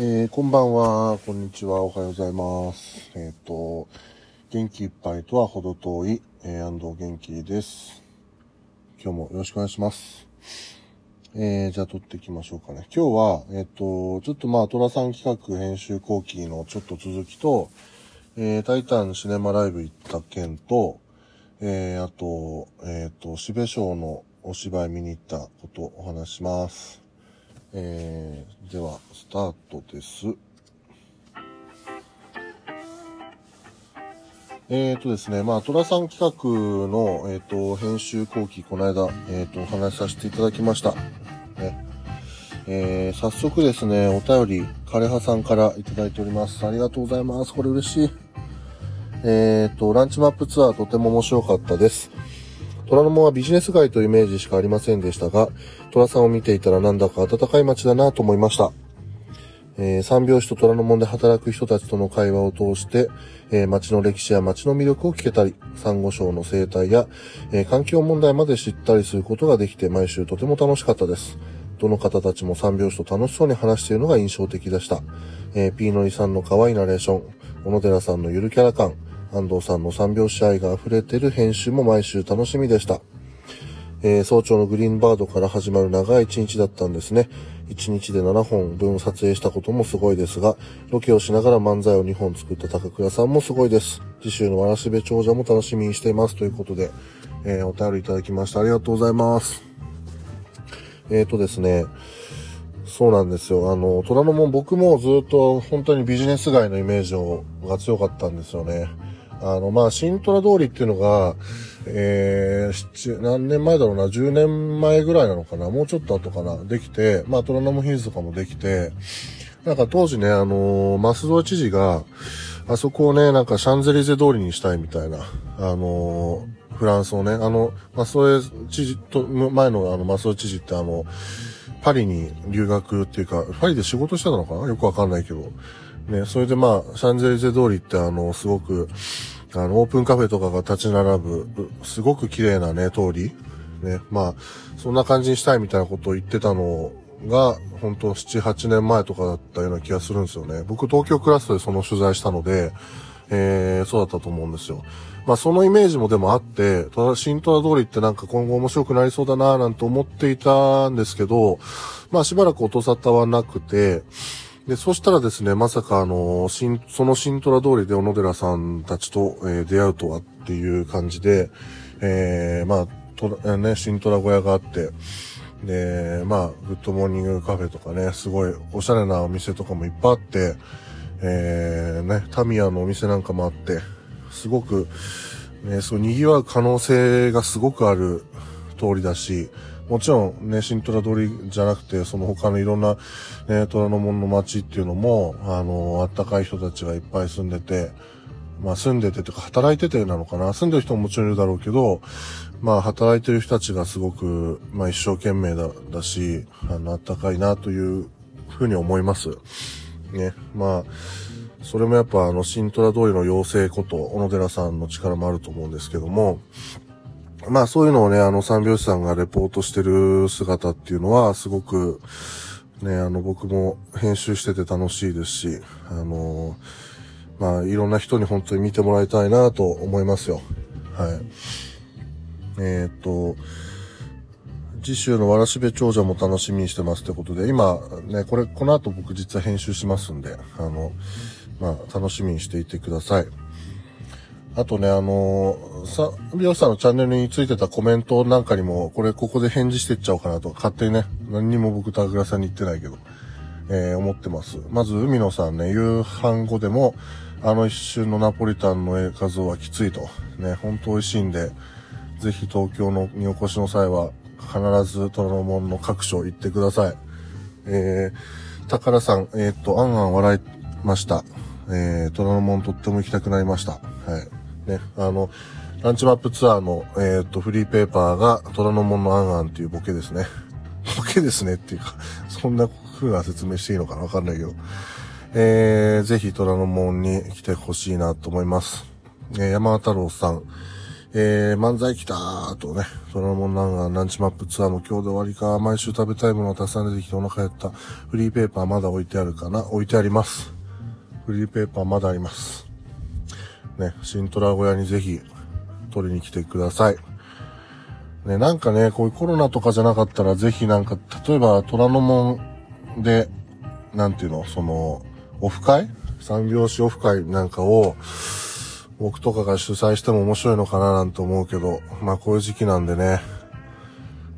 えー、こんばんは、こんにちは、おはようございます。えっ、と、元気いっぱいとは程遠い、えー、安藤元気です。今日もよろしくお願いします。えー、じゃあ撮っていきましょうかね。今日は、えっ、と、ちょっとまあ、トラさん企画編集後期のちょっと続きと、え、タイタンシネマライブ行った件と、え、あと、えっ、と、しべ賞のお芝居見に行ったことをお話します。えー、では、スタートです。えーとですね、まあ、トラさん企画の、えっ、と、編集後期、この間、えっ、と、お話しさせていただきました。ね。えー、早速ですね、お便り、枯葉さんからいただいております。ありがとうございます。これ嬉しい。えっ、と、ランチマップツアーとても面白かったです。虎ノ門はビジネス街というイメージしかありませんでしたが、虎さんを見ていたらなんだか暖かい街だなと思いました。えー三拍子と虎ノ門で働く人たちとの会話を通して、えー街の歴史や街の魅力を聞けたり、珊瑚礁の生態や、えー環境問題まで知ったりすることができて毎週とても楽しかったです。どの方たちも三拍子と楽しそうに話しているのが印象的でした。えー、ピーノリさんの可愛いナレーション、小野寺さんのゆるキャラ感、安藤さんの三拍子愛が溢れてる編集も毎週楽しみでした。えー早朝のグリーンバードから始まる長い一日だったんですね。一日で7本分撮影したこともすごいですが、ロケをしながら漫才を2本作った高倉さんもすごいです。次週のわらしべ長者も楽しみにしています。ということで、えーお便りいただきました。ありがとうございます。えーとですね、そうなんですよ。あの、虎ノ門僕もずっと本当にビジネス街のイメージをが強かったんですよね。あの、まあ、新虎通りっていうのが、えー、何年前だろうな、10年前ぐらいなのかな、もうちょっと後かな、できて、まあ、虎ノ門ヒルズとかもできて、なんか当時ね、あのー、増添知事が、あそこをね、なんかシャンゼリゼ通りにしたいみたいな、あのーフランスをね、あの、増添知事と、前のあの、増添知事ってあの、パリに留学っていうか、パリで仕事してたのかな？よくわかんないけど。ね、それでまあ、シャンゼリゼ通りってあの、すごく、あの、オープンカフェとかが立ち並ぶ、すごく綺麗なね、通り。ね、まあ、そんな感じにしたいみたいなことを言ってたのが、本当7、8年前とかだったような気がするんですよね。僕、東京クラスでその取材したので、えー、そうだったと思うんですよ。まあ、そのイメージもでもあって、ただ、新虎通りってなんか今後面白くなりそうだなぁなんて思っていたんですけど、まあ、しばらく音沙汰はなくて、で、そしたらですね、まさかあの、新、その新虎通りで小野寺さんたちと、えー出会うとはっていう感じで、えー、まあ、と、えーね、新虎小屋があって、で、まあ、グッドモーニングカフェとかね、すごいおしゃれなお店とかもいっぱいあって、えー、ね、タミヤのお店なんかもあって、すごく、ね、そう、賑わう可能性がすごくある通りだし、もちろんね、新虎通りじゃなくて、その他のいろんな、ね、虎ノ門の街っていうのも、あの、あったかい人たちがいっぱい住んでて、まあ住んでてとか働いててなのかな住んでる人ももちろんいるだろうけど、まあ働いてる人たちがすごく、まあ一生懸命だ、だし、あの、あったかいなというふうに思います。ね。まあ、それもやっぱあの、新虎通りの妖精こと、小野寺さんの力もあると思うんですけども、まあそういうのをね、あの三拍子さんがレポートしてる姿っていうのは、すごく、ね、あの僕も編集してて楽しいですし、あのまあいろんな人に本当に見てもらいたいなと思いますよ。はい。えーっと、次週のわらしべ長者も楽しみにしてますってことで、今ね、これ、この後僕実は編集しますんで、あの、まあ楽しみにしていてください。あとね、あのーさ、美容師さんのチャンネルについてたコメントなんかにも、これここで返事してっちゃおうかなと、勝手にね、何にも僕高倉さんに言ってないけど、えー思ってます。まず、海野さんね、夕飯後でも、あの一瞬のナポリタンの画像はきついと。ね、ほんと美味しいんで、ぜひ東京のにお越しの際は、必ず虎ノ門の各所行ってください。えー、宝さん、えーっと、あんあん笑いました。えー、虎ノ門とっても行きたくなりました。はい。ね、あの、ランチマップツアーの、えーっと、フリーペーパーが虎ノ門のあんあんっていうボケですね。ボケですねっていうか、そんな風な説明していいのかなわかんないけど。えー、ぜひ虎ノ門に来てほしいなと思います。えー、山田太郎さん。えー、漫才来たーとね、そのもなんかランチマップツアーも今日で終わりか、毎週食べたいものをたくさん出てきてお腹減った。フリーペーパーまだ置いてあるかな？置いてあります。フリーペーパーまだあります。ね、新トラ小屋にぜひ取りに来てください。ね、なんかね、こういうコロナとかじゃなかったらぜひなんか、例えば虎ノ門で、なんていうの、その、オフ会？三拍子オフ会なんかを、僕とかが主催しても面白いのかななんて思うけど、まあこういう時期なんでね、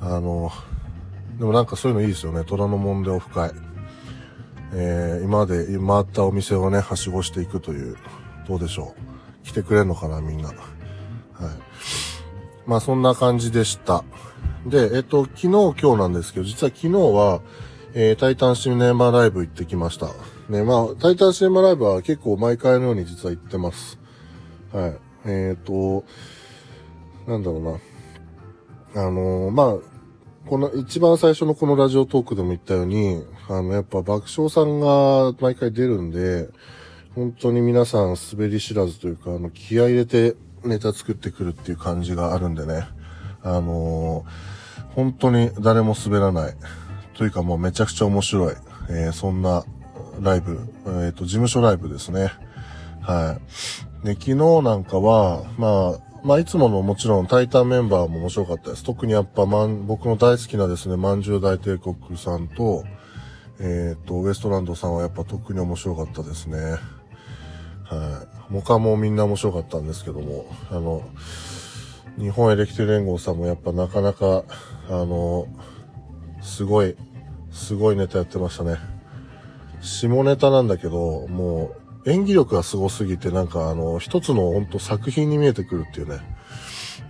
あの、でもなんかそういうのいいですよね。虎ノ門でオフ会。えー、今まで回ったお店をね、はしごしていくという、どうでしょう？来てくれんのかな、みんな。はい。まあそんな感じでした。で、えっと、昨日今日なんですけど、実は昨日は、えー、タイタンシネマライブ行ってきました。ね、まあ、タイタンシネマライブは結構毎回のように実は行ってます。はい。えっ、ー、と、なんだろうな。あのー、まあ、この一番最初のこのラジオトークでも言ったように、あの、やっぱ爆笑さんが毎回出るんで、本当に皆さん滑り知らずというか、あの、気合入れてネタ作ってくるっていう感じがあるんでね。あのー、本当に誰も滑らない。というかもうめちゃくちゃ面白い。えー、そんなライブ、えっ、ー、と、事務所ライブですね。はい。で、昨日なんかは、まあ、まあ、いつものもちろんタイタンメンバーも面白かったです。特にやっぱ、まん、僕の大好きなですね、まんじゅう大帝国さんと、えっ、と、ウエストランドさんはやっぱ特に面白かったですね。はい。他もみんな面白かったんですけども、あの、日本エレキテル連合さんもやっぱなかなか、あの、すごい、すごいネタやってましたね。下ネタなんだけど、もう演技力がすごすぎて、なんかあの、一つの本当作品に見えてくるっていうね。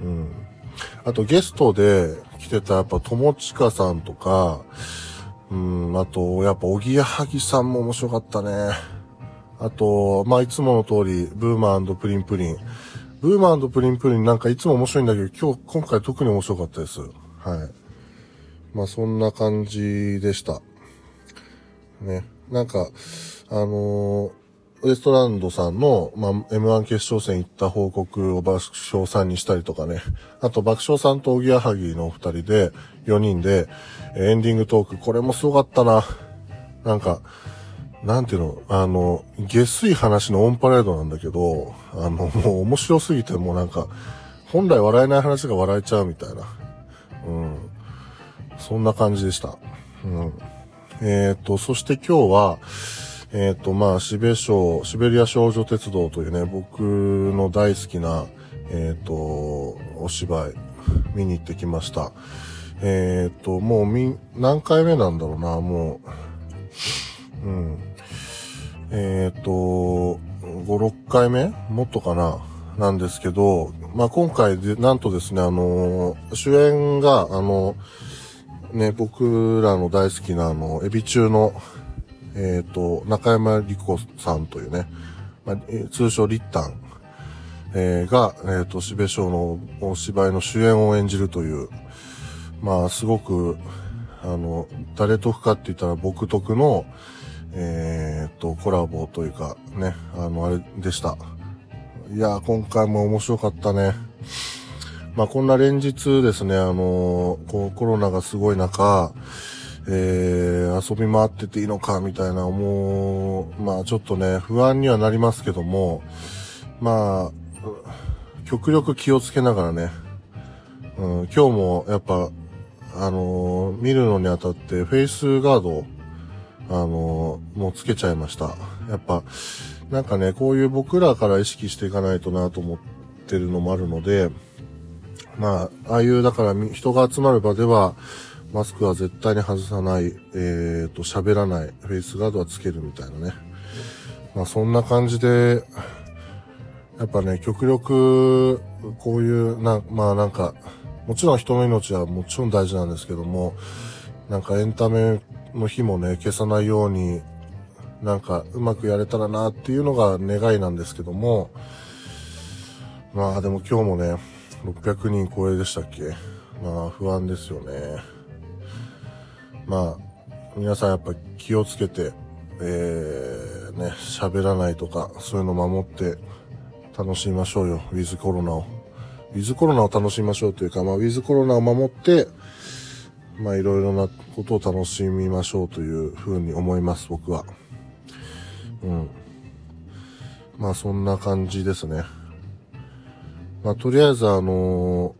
うん。あとゲストで来てたやっぱ友近さんとか、うん、あと、やっぱ、おぎやはぎさんも面白かったね。あと、まあ、いつもの通り、ブーマープリンプリン。ブーマープリンプリンなんかいつも面白いんだけど、今日、今回特に面白かったです。はい。まあ、そんな感じでした。ね。なんか、あのー、ウエストランドさんの、まあ、M1 決勝戦行った報告を爆笑さんにしたりとかね。あと爆笑さんとおぎやはぎのお二人で、4人で、エンディングトーク、これもすごかったな。なんか、なんていうの、あの、下水話のオンパレードなんだけど、あの、もう面白すぎてもうなんか、本来笑えない話が笑えちゃうみたいな。うん。そんな感じでした。うん。えっ、ー、と、そして今日は、えっ、ー、と、まあ、シベシシベリア少女鉄道というね、僕の大好きな、えっ、ー、と、お芝居、見に行ってきました。えっ、と、もうみ、何回目なんだろうな、もう、うん。えっ、と、5、6回目？もっとかな？なんですけど、まあ、今回で、なんとですね、あの主演が、あのね、僕らの大好きなあの、エビ中の、えっ、ー、と、中山理子さんというね、まあ、通称リッタン、えー、が、えっ、ー、と、しべしょうのお芝居の主演を演じるという、まあ、すごく、あの、誰とかって言ったら僕得の、えっ、と、コラボというか、ね、あの、あれでした。いや、今回も面白かったね。まあ、こんな連日ですね、あのー、こうコロナがすごい中、えー、遊び回ってていいのか、みたいな思う、まあ、ちょっとね、不安にはなりますけども、まあ、極力気をつけながらね、うん、今日もやっぱ、あのー、見るのにあたってフェイスガードあの、もうつけちゃいました。やっぱ、なんかね、こういう僕らから意識していかないとなと思ってるのもあるので、まあ、ああいう、だから人が集まる場では、マスクは絶対に外さない、えっ、ー、と、喋らない、フェイスガードはつけるみたいなね。まあ、そんな感じで、やっぱね、極力、こういう、な、まあなんか、もちろん人の命はもちろん大事なんですけども、なんかエンタメの日もね、消さないように、なんかうまくやれたらなっていうのが願いなんですけども、まあでも今日もね、600人超えでしたっけ？まあ不安ですよね。まあ、皆さんやっぱ気をつけて、えー、ね、喋らないとか、そういうの守って楽しみましょうよ。ウィズコロナを。ウィズコロナを楽しみましょうというか、まあ、ウィズコロナを守って、まあ、いろいろなことを楽しみましょうというふうに思います、僕は。うん。まあ、そんな感じですね。まあ、とりあえず、あの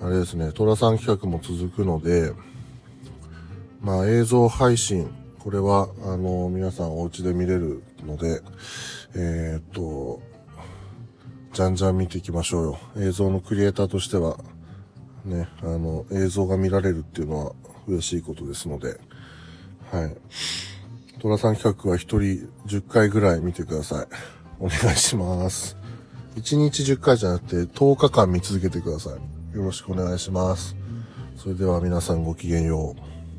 ー、あれですね、トラさん企画も続くので、まあ、映像配信、これは、あのー、皆さんお家で見れるので、えー、っと、じゃんじゃん見ていきましょうよ。映像のクリエイターとしては、ね、あの、映像が見られるっていうのは嬉しいことですので、はい。トラさん企画は一人10回ぐらい見てください。お願いします。1日10回じゃなくて10日間見続けてください。よろしくお願いします。それでは皆さんごきげんよう。